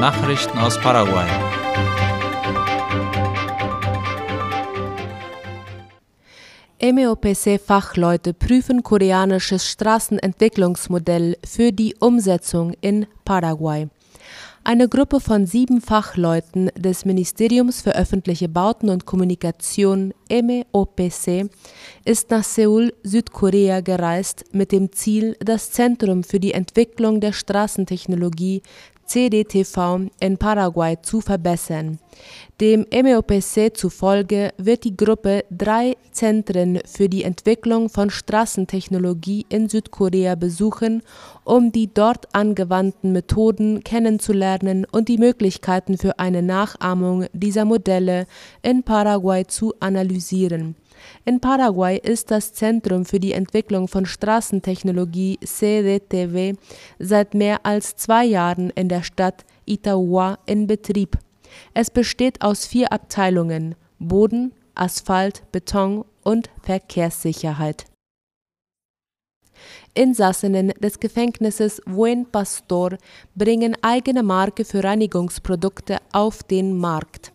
Nachrichten aus Paraguay. MEOPC-Fachleute prüfen koreanisches Straßenentwicklungsmodell für die Umsetzung in Paraguay. Eine Gruppe von sieben Fachleuten des Ministeriums für öffentliche Bauten und Kommunikation MEOPC ist nach Seoul, Südkorea gereist mit dem Ziel, das Zentrum für die Entwicklung der Straßentechnologie CDTV in Paraguay zu verbessern. Dem MEOPC zufolge wird die Gruppe drei Zentren für die Entwicklung von Straßentechnologie in Südkorea besuchen, um die dort angewandten Methoden kennenzulernen und die Möglichkeiten für eine Nachahmung dieser Modelle in Paraguay zu analysieren. In Paraguay ist das Zentrum für die Entwicklung von Straßentechnologie CDTV seit mehr als zwei Jahren in der Stadt Itauá in Betrieb. Es besteht aus vier Abteilungen Boden, Asphalt, Beton und Verkehrssicherheit. Insassinnen des Gefängnisses Buen Pastor bringen eigene Marke für Reinigungsprodukte auf den Markt.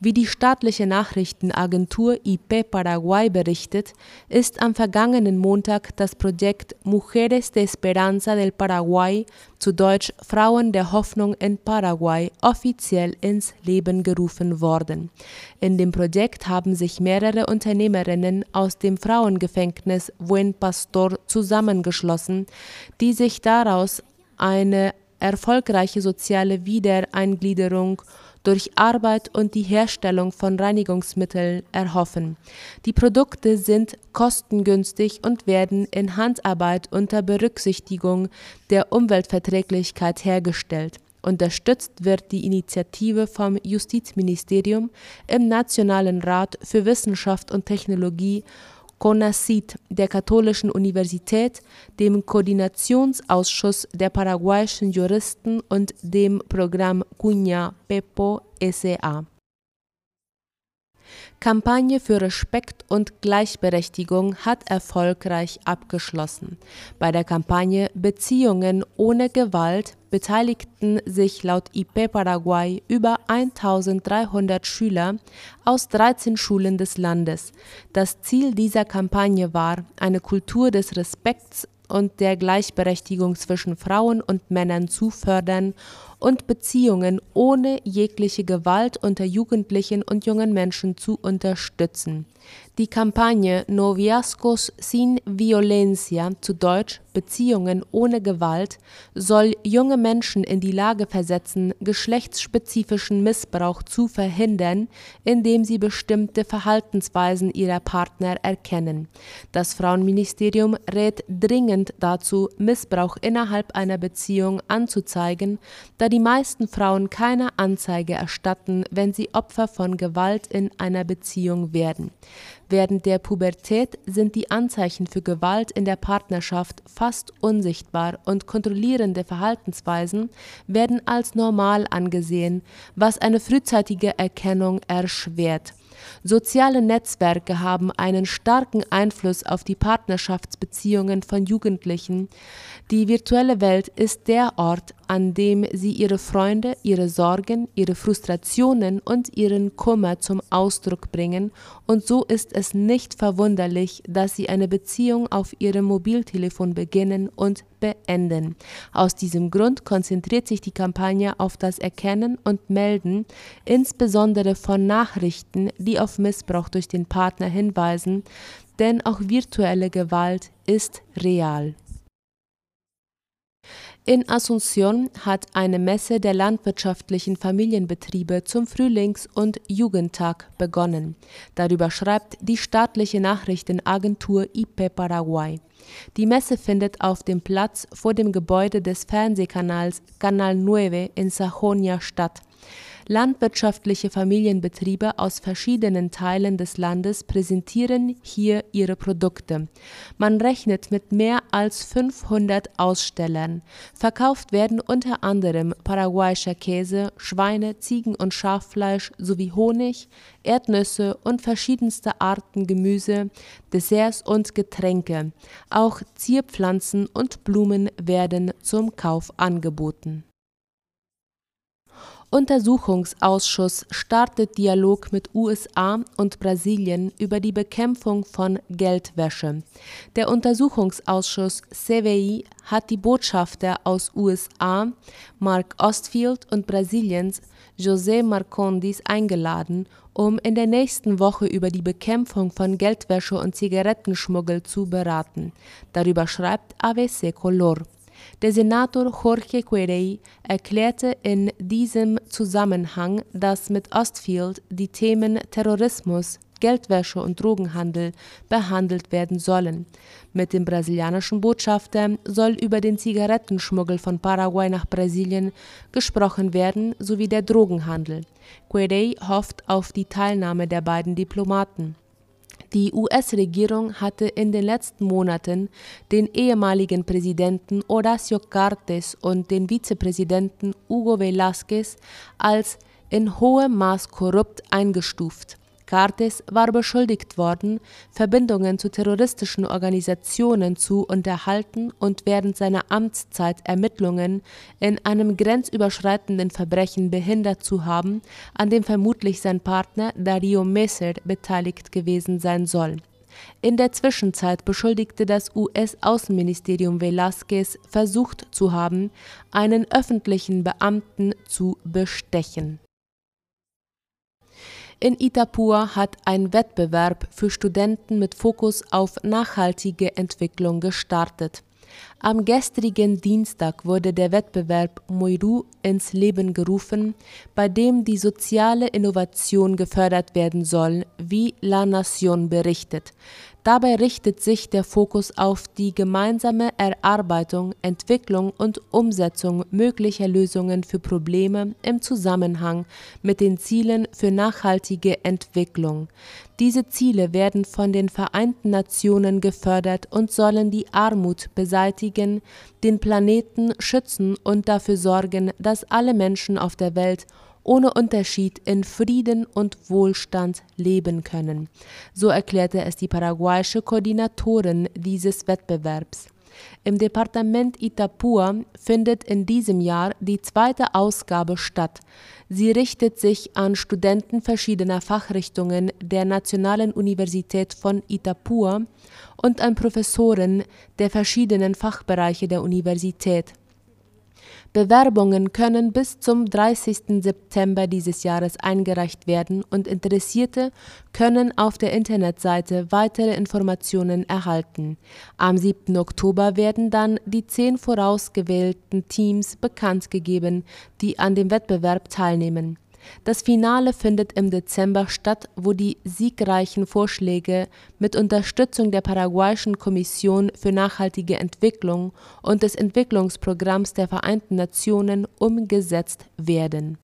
Wie die staatliche Nachrichtenagentur IP Paraguay berichtet, ist am vergangenen Montag das Projekt Mujeres de Esperanza del Paraguay, zu Deutsch Frauen der Hoffnung in Paraguay, offiziell ins Leben gerufen worden. In dem Projekt haben sich mehrere Unternehmerinnen aus dem Frauengefängnis Buen Pastor zusammengeschlossen, die sich daraus eine erfolgreiche soziale Wiedereingliederung durch Arbeit und die Herstellung von Reinigungsmitteln erhoffen. Die Produkte sind kostengünstig und werden in Handarbeit unter Berücksichtigung der Umweltverträglichkeit hergestellt. Unterstützt wird die Initiative vom Justizministerium im Nationalen Rat für Wissenschaft und Technologie CONACYT der Katholischen Universität, dem Koordinationsausschuss der paraguayischen Juristen und dem Programm Cunha Pepo SA. Kampagne für Respekt und Gleichberechtigung hat erfolgreich abgeschlossen. Bei der Kampagne Beziehungen ohne Gewalt beteiligten sich laut IP Paraguay über 1300 Schüler aus 13 Schulen des Landes. Das Ziel dieser Kampagne war, eine Kultur des Respekts und der Gleichberechtigung zwischen Frauen und Männern zu fördern und Beziehungen ohne jegliche Gewalt unter Jugendlichen und jungen Menschen zu unterstützen. Die Kampagne Noviazgos sin Violencia, zu Deutsch Beziehungen ohne Gewalt, soll junge Menschen in die Lage versetzen, geschlechtsspezifischen Missbrauch zu verhindern, indem sie bestimmte Verhaltensweisen ihrer Partner erkennen. Das Frauenministerium rät dringend dazu, Missbrauch innerhalb einer Beziehung anzuzeigen, da die meisten Frauen keine Anzeige erstatten, wenn sie Opfer von Gewalt in einer Beziehung werden. Während der Pubertät sind die Anzeichen für Gewalt in der Partnerschaft fast unsichtbar und kontrollierende Verhaltensweisen werden als normal angesehen, was eine frühzeitige Erkennung erschwert. Soziale Netzwerke haben einen starken Einfluss auf die Partnerschaftsbeziehungen von Jugendlichen. Die virtuelle Welt ist der Ort, an dem sie ihre Freunde, ihre Sorgen, ihre Frustrationen und ihren Kummer zum Ausdruck bringen, und so ist es nicht verwunderlich, dass sie eine Beziehung auf ihrem Mobiltelefon beginnen und beenden. Aus diesem Grund konzentriert sich die Kampagne auf das Erkennen und Melden, insbesondere von Nachrichten, die auf Missbrauch durch den Partner hinweisen, denn auch virtuelle Gewalt ist real. In Asunción hat eine Messe der landwirtschaftlichen Familienbetriebe zum Frühlings- und Jugendtag begonnen. Darüber schreibt die staatliche Nachrichtenagentur IP Paraguay. Die Messe findet auf dem Platz vor dem Gebäude des Fernsehkanals Canal 9 in Sajonia statt. Landwirtschaftliche Familienbetriebe aus verschiedenen Teilen des Landes präsentieren hier ihre Produkte. Man rechnet mit mehr als 500 Ausstellern. Verkauft werden unter anderem paraguayischer Käse, Schweine, Ziegen und Schaffleisch sowie Honig, Erdnüsse und verschiedenste Arten Gemüse, Desserts und Getränke. Auch Zierpflanzen und Blumen werden zum Kauf angeboten Untersuchungsausschuss startet Dialog mit USA und Brasilien über die Bekämpfung von Geldwäsche. Der Untersuchungsausschuss CWI hat die Botschafter aus USA, Mark Ostfield und Brasiliens José Marcondes eingeladen, um in der nächsten Woche über die Bekämpfung von Geldwäsche und Zigarettenschmuggel zu beraten. Darüber schreibt ABC Color. Der Senator Jorge Querey erklärte in diesem Zusammenhang, dass mit Ostfield die Themen Terrorismus, Geldwäsche und Drogenhandel behandelt werden sollen. Mit dem brasilianischen Botschafter soll über den Zigarettenschmuggel von Paraguay nach Brasilien gesprochen werden sowie der Drogenhandel. Querey hofft auf die Teilnahme der beiden Diplomaten. Die US-Regierung hatte in den letzten Monaten den ehemaligen Präsidenten Horacio Cartes und den Vizepräsidenten Hugo Velázquez als in hohem Maß korrupt eingestuft. Cartes war beschuldigt worden, Verbindungen zu terroristischen Organisationen zu unterhalten und während seiner Amtszeit Ermittlungen in einem grenzüberschreitenden Verbrechen behindert zu haben, an dem vermutlich sein Partner Dario Messer beteiligt gewesen sein soll. In der Zwischenzeit beschuldigte das US-Außenministerium Velázquez versucht zu haben, einen öffentlichen Beamten zu bestechen. In Itapur hat ein Wettbewerb für Studenten mit Fokus auf nachhaltige Entwicklung gestartet. Am gestrigen Dienstag wurde der Wettbewerb Moiru ins Leben gerufen, bei dem die soziale Innovation gefördert werden soll, wie La Nation berichtet. Dabei richtet sich der Fokus auf die gemeinsame Erarbeitung, Entwicklung und Umsetzung möglicher Lösungen für Probleme im Zusammenhang mit den Zielen für nachhaltige Entwicklung. Diese Ziele werden von den Vereinten Nationen gefördert und sollen die Armut beseitigen, den Planeten schützen und dafür sorgen, dass alle Menschen auf der Welt ohne Unterschied in Frieden und Wohlstand leben können. So erklärte es die paraguayische Koordinatorin dieses Wettbewerbs. Im Departement Itapua findet in diesem Jahr die zweite Ausgabe statt. Sie richtet sich an Studenten verschiedener Fachrichtungen der Nationalen Universität von Itapua und an Professoren der verschiedenen Fachbereiche der Universität. Bewerbungen können bis zum 30. September dieses Jahres eingereicht werden und Interessierte können auf der Internetseite weitere Informationen erhalten. Am 7. Oktober werden dann die zehn vorausgewählten Teams bekannt gegeben, die an dem Wettbewerb teilnehmen. Das Finale findet im Dezember statt, wo die siegreichen Vorschläge mit Unterstützung der paraguayischen Kommission für nachhaltige Entwicklung und des Entwicklungsprogramms der Vereinten Nationen umgesetzt werden.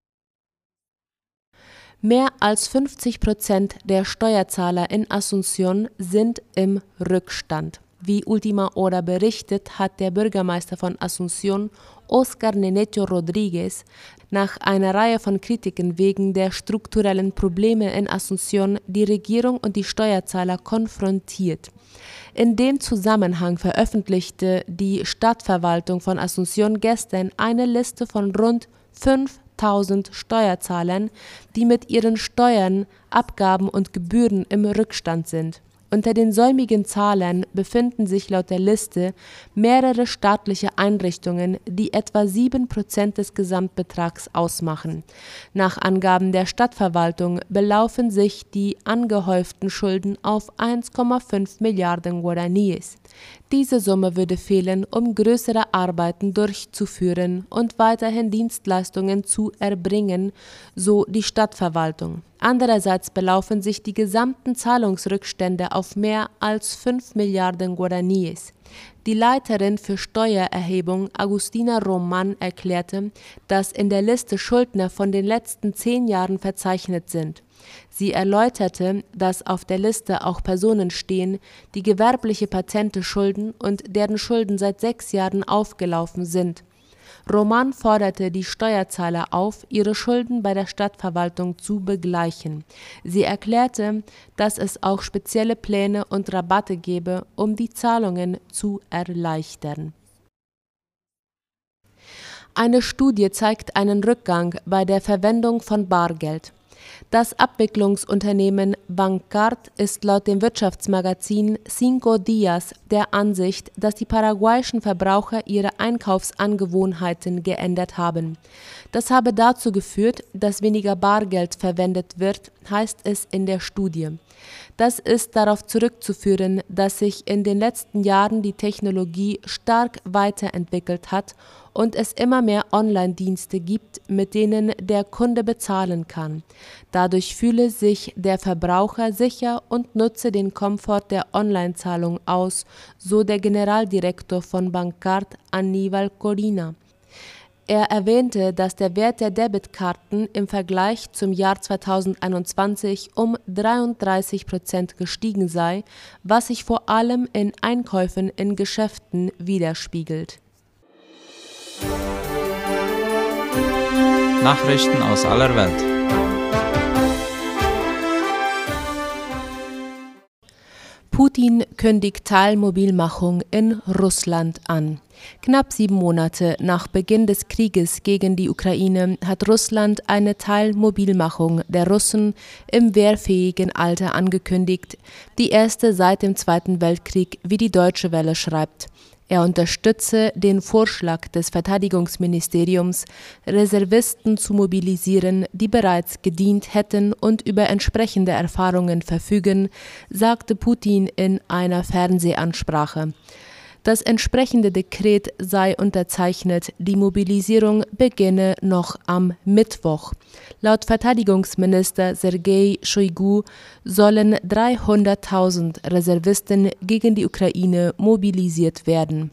Mehr als 50 Prozent der Steuerzahler in Asunción sind im Rückstand. Wie Ultima Hora berichtet, hat der Bürgermeister von Asunción, Oscar Nenecho Rodriguez, nach einer Reihe von Kritiken wegen der strukturellen Probleme in Asunción die Regierung und die Steuerzahler konfrontiert. In dem Zusammenhang veröffentlichte die Stadtverwaltung von Asunción gestern eine Liste von rund 5000 Steuerzahlern, die mit ihren Steuern, Abgaben und Gebühren im Rückstand sind. Unter den säumigen Zahlern befinden sich laut der Liste mehrere staatliche Einrichtungen, die etwa sieben Prozent des Gesamtbetrags ausmachen. Nach Angaben der Stadtverwaltung belaufen sich die angehäuften Schulden auf 1,5 Milliarden Guaraníes. Diese Summe würde fehlen, um größere Arbeiten durchzuführen und weiterhin Dienstleistungen zu erbringen, so die Stadtverwaltung. Andererseits belaufen sich die gesamten Zahlungsrückstände auf mehr als 5 Milliarden Guaraníes. Die Leiterin für Steuererhebung Agustina Roman erklärte, dass in der Liste Schuldner von den letzten zehn Jahren verzeichnet sind. Sie erläuterte, dass auf der Liste auch Personen stehen, die gewerbliche Patente schulden und deren Schulden seit sechs Jahren aufgelaufen sind. Roman forderte die Steuerzahler auf, ihre Schulden bei der Stadtverwaltung zu begleichen. Sie erklärte, dass es auch spezielle Pläne und Rabatte gebe, um die Zahlungen zu erleichtern Eine Studie zeigt einen Rückgang bei der Verwendung von Bargeld. Das Abwicklungsunternehmen Bancard ist laut dem Wirtschaftsmagazin Cinco Dias der Ansicht, dass die paraguayischen Verbraucher ihre Einkaufsangewohnheiten geändert haben. Das habe dazu geführt, dass weniger Bargeld verwendet wird, heißt es in der Studie. Das ist darauf zurückzuführen, dass sich in den letzten Jahren die Technologie stark weiterentwickelt hat und es immer mehr Online-Dienste gibt, mit denen der Kunde bezahlen kann. Dadurch fühle sich der Verbraucher sicher und nutze den Komfort der Online-Zahlung aus, so der Generaldirektor von Bancard Aníbal Corina. Er erwähnte, dass der Wert der Debitkarten im Vergleich zum Jahr 2021 um 33 Prozent gestiegen sei, was sich vor allem in Einkäufen in Geschäften widerspiegelt Nachrichten aus aller Welt. Putin kündigt Teilmobilmachung in Russland an. Knapp sieben Monate nach Beginn des Krieges gegen die Ukraine hat Russland eine Teilmobilmachung der Russen im wehrfähigen Alter angekündigt, die erste seit dem Zweiten Weltkrieg, wie die Deutsche Welle schreibt. Er unterstütze den Vorschlag des Verteidigungsministeriums, Reservisten zu mobilisieren, die bereits gedient hätten und über entsprechende Erfahrungen verfügen, sagte Putin in einer Fernsehansprache. Das entsprechende Dekret sei unterzeichnet, die Mobilisierung beginne noch am Mittwoch. Laut Verteidigungsminister Sergei Shoigu sollen 300.000 Reservisten gegen die Ukraine mobilisiert werden.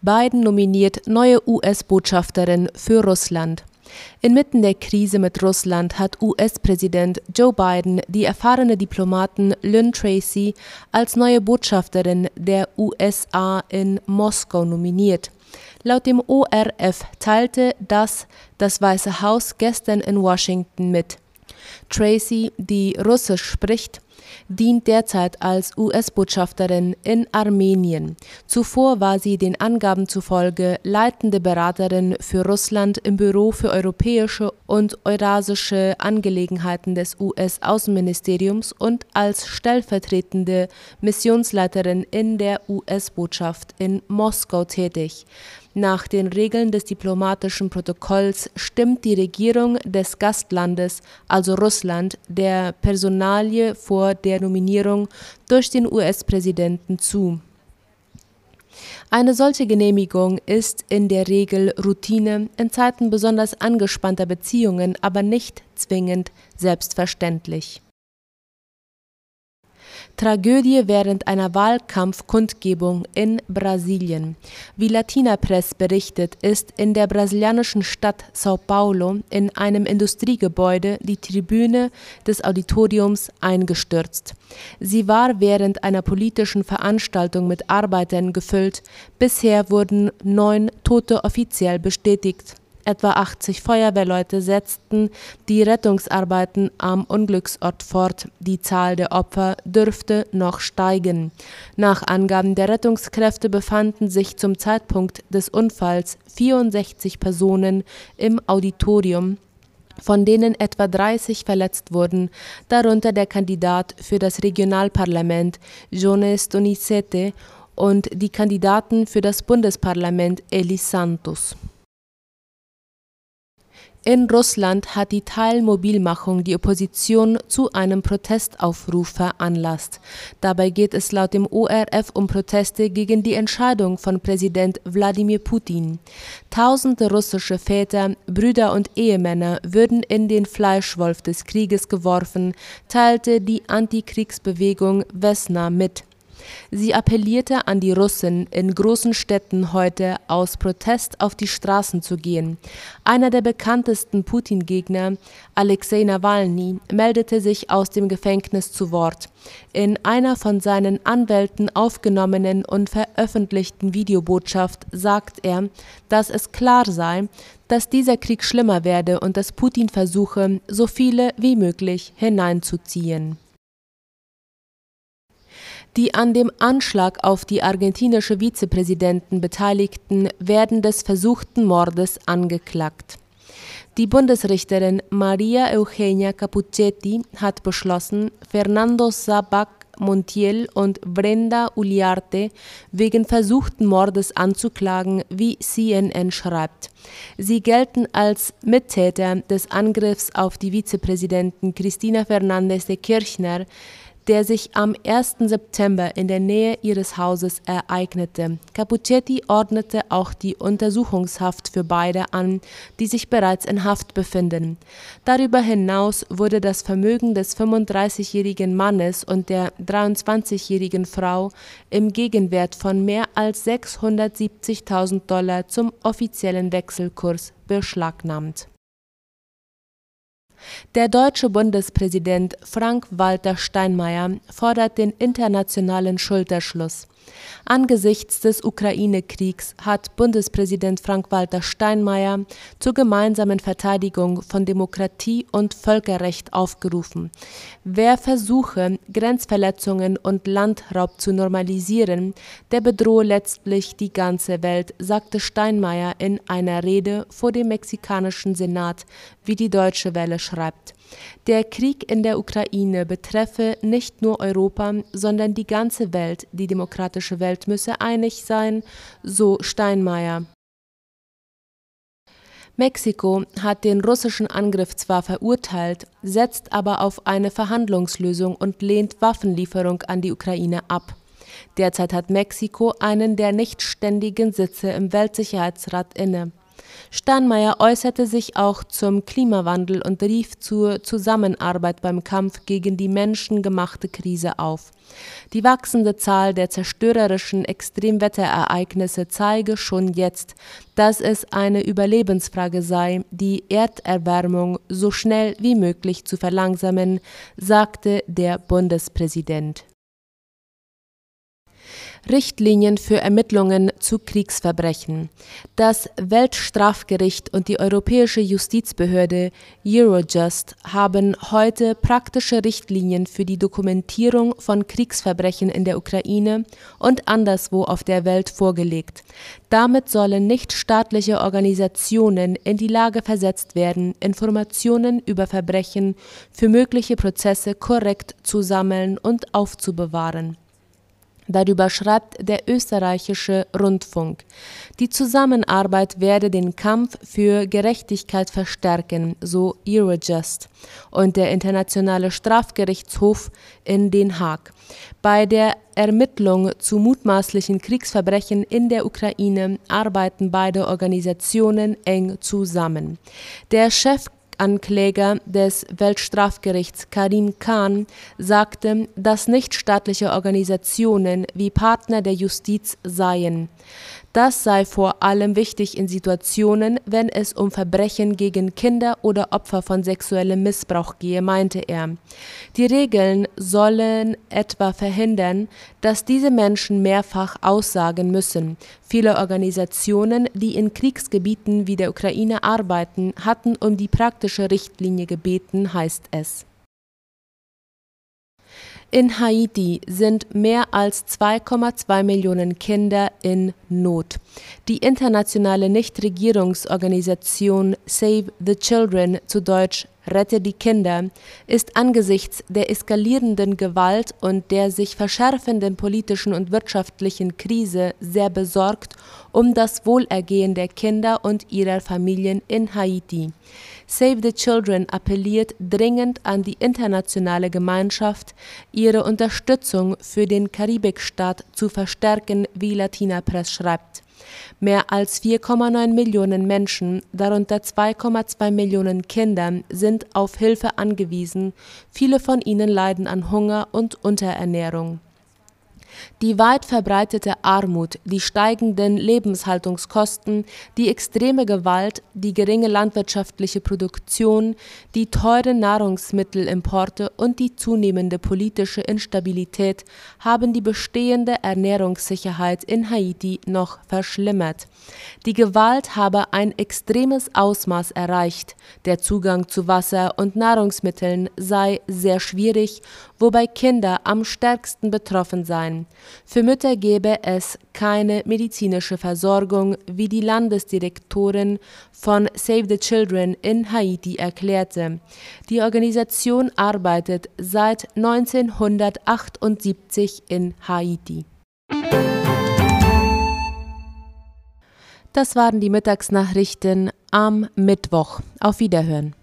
Biden nominiert neue US-Botschafterin für Russland. Inmitten der Krise mit Russland hat US-Präsident Joe Biden die erfahrene Diplomatin Lynn Tracy als neue Botschafterin der USA in Moskau nominiert. Laut dem ORF teilte das das Weiße Haus gestern in Washington mit. Tracy, die Russisch spricht, dient derzeit als US-Botschafterin in Armenien. Zuvor war sie den Angaben zufolge leitende Beraterin für Russland im Büro für europäische und eurasische Angelegenheiten des US-Außenministeriums und als stellvertretende Missionsleiterin in der US-Botschaft in Moskau tätig. Nach den Regeln des diplomatischen Protokolls stimmt die Regierung des Gastlandes, also Russland, der Personalie vor der Nominierung durch den US-Präsidenten zu. Eine solche Genehmigung ist in der Regel Routine, in Zeiten besonders angespannter Beziehungen aber nicht zwingend selbstverständlich Tragödie während einer Wahlkampfkundgebung in Brasilien. Wie Latina Press berichtet, ist in der brasilianischen Stadt Sao Paulo in einem Industriegebäude die Tribüne des Auditoriums eingestürzt. Sie war während einer politischen Veranstaltung mit Arbeitern gefüllt. Bisher wurden neun Tote offiziell bestätigt. Etwa 80 Feuerwehrleute setzten die Rettungsarbeiten am Unglücksort fort. Die Zahl der Opfer dürfte noch steigen. Nach Angaben der Rettungskräfte befanden sich zum Zeitpunkt des Unfalls 64 Personen im Auditorium von denen etwa 30 verletzt wurden, darunter der Kandidat für das Regionalparlament Jones Donizete und die Kandidaten für das Bundesparlament Elis Santos. In Russland hat die Teilmobilmachung die Opposition zu einem Protestaufruf veranlasst. Dabei geht es laut dem ORF um Proteste gegen die Entscheidung von Präsident Wladimir Putin. Tausende russische Väter, Brüder und Ehemänner würden in den Fleischwolf des Krieges geworfen, teilte die Antikriegsbewegung Vesna mit. Sie appellierte an die Russen, in großen Städten heute aus Protest auf die Straßen zu gehen. Einer der bekanntesten Putin-Gegner, Alexei Nawalny, meldete sich aus dem Gefängnis zu Wort. In einer von seinen Anwälten aufgenommenen und veröffentlichten Videobotschaft sagt er, dass es klar sei, dass dieser Krieg schlimmer werde und dass Putin versuche, so viele wie möglich hineinzuziehen. Die an dem Anschlag auf die argentinische Vizepräsidenten Beteiligten werden des versuchten Mordes angeklagt. Die Bundesrichterin Maria Eugenia Capuchetti hat beschlossen, Fernando Sabac Montiel und Brenda Uliarte wegen versuchten Mordes anzuklagen, wie CNN schreibt. Sie gelten als Mittäter des Angriffs auf die Vizepräsidentin Cristina Fernández de Kirchner, der sich am 1. September in der Nähe ihres Hauses ereignete. Capuchetti ordnete auch die Untersuchungshaft für beide an, die sich bereits in Haft befinden. Darüber hinaus wurde das Vermögen des 35-jährigen Mannes und der 23-jährigen Frau im Gegenwert von mehr als 670.000 Dollar zum offiziellen Wechselkurs beschlagnahmt der deutsche Bundespräsident Frank-Walter Steinmeier fordert den internationalen Schulterschluss. Angesichts des Ukraine-Kriegs hat Bundespräsident Frank-Walter Steinmeier zur gemeinsamen Verteidigung von Demokratie und Völkerrecht aufgerufen. Wer versuche, Grenzverletzungen und Landraub zu normalisieren, der bedrohe letztlich die ganze Welt, sagte Steinmeier in einer Rede vor dem mexikanischen Senat, wie die Deutsche Welle schreibt. Der Krieg in der Ukraine betreffe nicht nur Europa, sondern die ganze Welt. Die demokratische Welt müsse einig sein, so Steinmeier. Mexiko hat den russischen Angriff zwar verurteilt, setzt aber auf eine Verhandlungslösung und lehnt Waffenlieferung an die Ukraine ab. Derzeit hat Mexiko einen der nicht ständigen Sitze im Weltsicherheitsrat inne. Steinmeier äußerte sich auch zum Klimawandel und rief zur Zusammenarbeit beim Kampf gegen die menschengemachte Krise auf. Die wachsende Zahl der zerstörerischen Extremwetterereignisse zeige schon jetzt, dass es eine Überlebensfrage sei, die Erderwärmung so schnell wie möglich zu verlangsamen, sagte der Bundespräsident. Richtlinien für Ermittlungen zu Kriegsverbrechen. Das Weltstrafgericht und die Europäische Justizbehörde Eurojust haben heute praktische Richtlinien für die Dokumentierung von Kriegsverbrechen in der Ukraine und anderswo auf der Welt vorgelegt. Damit sollen nichtstaatliche Organisationen in die Lage versetzt werden, Informationen über Verbrechen für mögliche Prozesse korrekt zu sammeln und aufzubewahren. Darüber schreibt der österreichische Rundfunk. Die Zusammenarbeit werde den Kampf für Gerechtigkeit verstärken, so Eurojust und der Internationale Strafgerichtshof in Den Haag. Bei der Ermittlung zu mutmaßlichen Kriegsverbrechen in der Ukraine arbeiten beide Organisationen eng zusammen. Der Chef Ankläger des Weltstrafgerichts Karim Khan sagte, dass nichtstaatliche Organisationen wie Partner der Justiz seien. Das sei vor allem wichtig in Situationen, wenn es um Verbrechen gegen Kinder oder Opfer von sexuellem Missbrauch gehe, meinte er. Die Regeln sollen etwa verhindern, dass diese Menschen mehrfach aussagen müssen. Viele Organisationen, die in Kriegsgebieten wie der Ukraine arbeiten, hatten um die praktische Richtlinie gebeten, heißt es. In Haiti sind mehr als 2,2 Millionen Kinder in Not. Die internationale Nichtregierungsorganisation Save the Children zu Deutsch Rette die Kinder ist angesichts der eskalierenden Gewalt und der sich verschärfenden politischen und wirtschaftlichen Krise sehr besorgt um das Wohlergehen der Kinder und ihrer Familien in Haiti. Save the Children appelliert dringend an die internationale Gemeinschaft, ihre Unterstützung für den Karibikstaat zu verstärken, wie Latina Press schreibt. Mehr als 4,9 Millionen Menschen, darunter 2,2 Millionen Kinder, sind auf Hilfe angewiesen, viele von ihnen leiden an Hunger und Unterernährung. Die weit verbreitete Armut, die steigenden Lebenshaltungskosten, die extreme Gewalt, die geringe landwirtschaftliche Produktion, die teuren Nahrungsmittelimporte und die zunehmende politische Instabilität haben die bestehende Ernährungssicherheit in Haiti noch verschlimmert. Die Gewalt habe ein extremes Ausmaß erreicht, der Zugang zu Wasser und Nahrungsmitteln sei sehr schwierig, wobei Kinder am stärksten betroffen seien. Für Mütter gebe es keine medizinische Versorgung, wie die Landesdirektorin von Save the Children in Haiti erklärte. Die Organisation arbeitet seit 1978 in Haiti. Das waren die Mittagsnachrichten am Mittwoch. Auf Wiederhören.